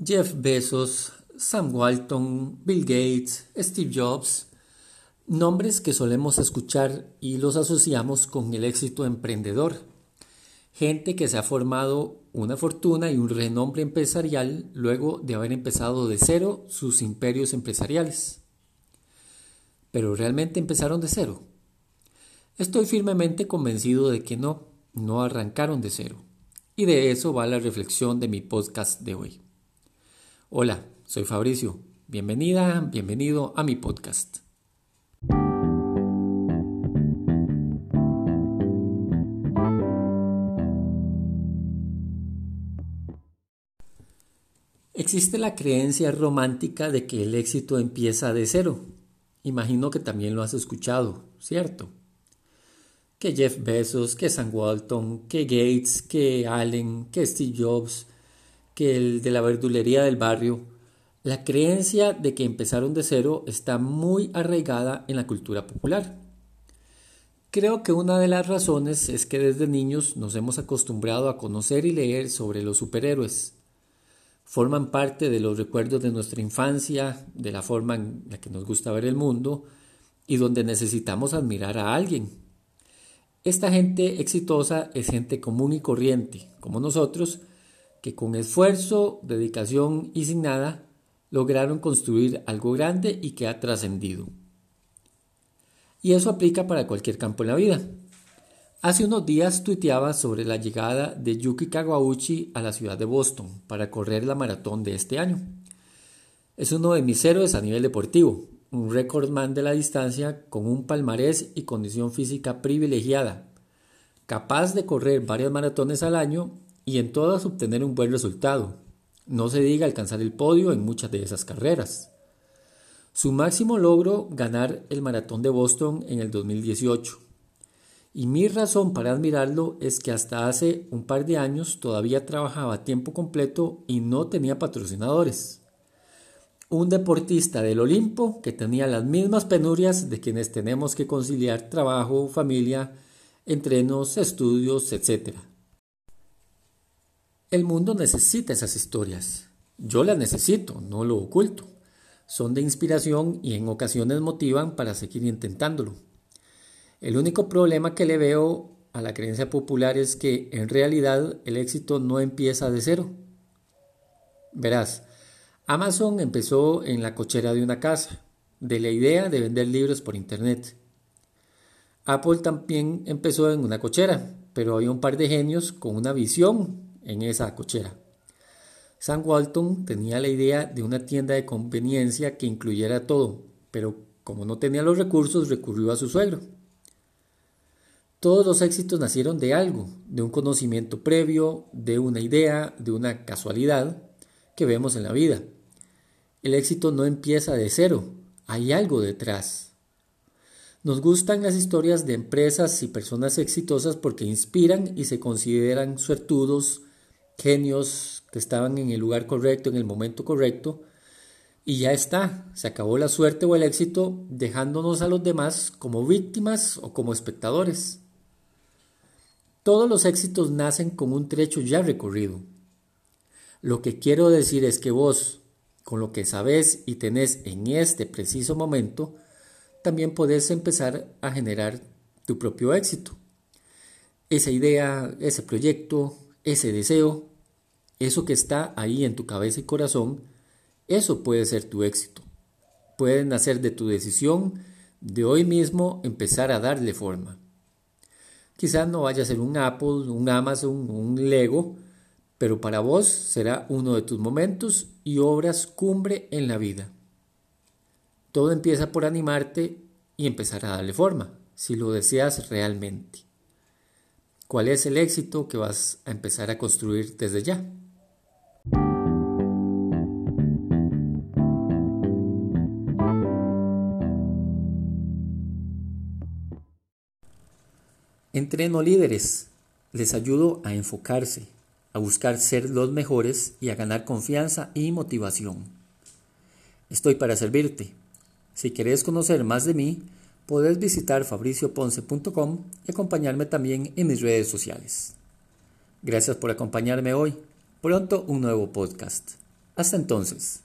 Jeff Bezos, Sam Walton, Bill Gates, Steve Jobs, nombres que solemos escuchar y los asociamos con el éxito emprendedor. Gente que se ha formado una fortuna y un renombre empresarial luego de haber empezado de cero sus imperios empresariales. Pero ¿realmente empezaron de cero? Estoy firmemente convencido de que no, no arrancaron de cero. Y de eso va la reflexión de mi podcast de hoy. Hola, soy Fabricio. Bienvenida, bienvenido a mi podcast. Existe la creencia romántica de que el éxito empieza de cero. Imagino que también lo has escuchado, ¿cierto? Que Jeff Bezos, que Sam Walton, que Gates, que Allen, que Steve Jobs, que el de la verdulería del barrio, la creencia de que empezaron de cero está muy arraigada en la cultura popular. Creo que una de las razones es que desde niños nos hemos acostumbrado a conocer y leer sobre los superhéroes. Forman parte de los recuerdos de nuestra infancia, de la forma en la que nos gusta ver el mundo y donde necesitamos admirar a alguien. Esta gente exitosa es gente común y corriente, como nosotros, que con esfuerzo, dedicación y sin nada lograron construir algo grande y que ha trascendido. Y eso aplica para cualquier campo en la vida. Hace unos días tuiteaba sobre la llegada de Yuki Kawauchi a la ciudad de Boston para correr la maratón de este año. Es uno de mis héroes a nivel deportivo, un recordman de la distancia con un palmarés y condición física privilegiada, capaz de correr varias maratones al año y en todas obtener un buen resultado. No se diga alcanzar el podio en muchas de esas carreras. Su máximo logro ganar el maratón de Boston en el 2018. Y mi razón para admirarlo es que hasta hace un par de años todavía trabajaba a tiempo completo y no tenía patrocinadores. Un deportista del Olimpo que tenía las mismas penurias de quienes tenemos que conciliar trabajo, familia, entrenos, estudios, etc. El mundo necesita esas historias. Yo las necesito, no lo oculto. Son de inspiración y en ocasiones motivan para seguir intentándolo. El único problema que le veo a la creencia popular es que en realidad el éxito no empieza de cero. Verás, Amazon empezó en la cochera de una casa, de la idea de vender libros por Internet. Apple también empezó en una cochera, pero había un par de genios con una visión en esa cochera. Sam Walton tenía la idea de una tienda de conveniencia que incluyera todo, pero como no tenía los recursos recurrió a su suegro. Todos los éxitos nacieron de algo, de un conocimiento previo, de una idea, de una casualidad que vemos en la vida. El éxito no empieza de cero, hay algo detrás. Nos gustan las historias de empresas y personas exitosas porque inspiran y se consideran suertudos, genios que estaban en el lugar correcto, en el momento correcto, y ya está, se acabó la suerte o el éxito dejándonos a los demás como víctimas o como espectadores. Todos los éxitos nacen con un trecho ya recorrido. Lo que quiero decir es que vos, con lo que sabes y tenés en este preciso momento, también podés empezar a generar tu propio éxito. Esa idea, ese proyecto, ese deseo, eso que está ahí en tu cabeza y corazón, eso puede ser tu éxito. Pueden nacer de tu decisión de hoy mismo empezar a darle forma. Quizás no vaya a ser un Apple, un Amazon, un Lego, pero para vos será uno de tus momentos y obras cumbre en la vida. Todo empieza por animarte y empezar a darle forma, si lo deseas realmente. ¿Cuál es el éxito que vas a empezar a construir desde ya? Entreno líderes, les ayudo a enfocarse, a buscar ser los mejores y a ganar confianza y motivación. Estoy para servirte. Si quieres conocer más de mí, puedes visitar fabricioponce.com y acompañarme también en mis redes sociales. Gracias por acompañarme hoy. Pronto un nuevo podcast. Hasta entonces.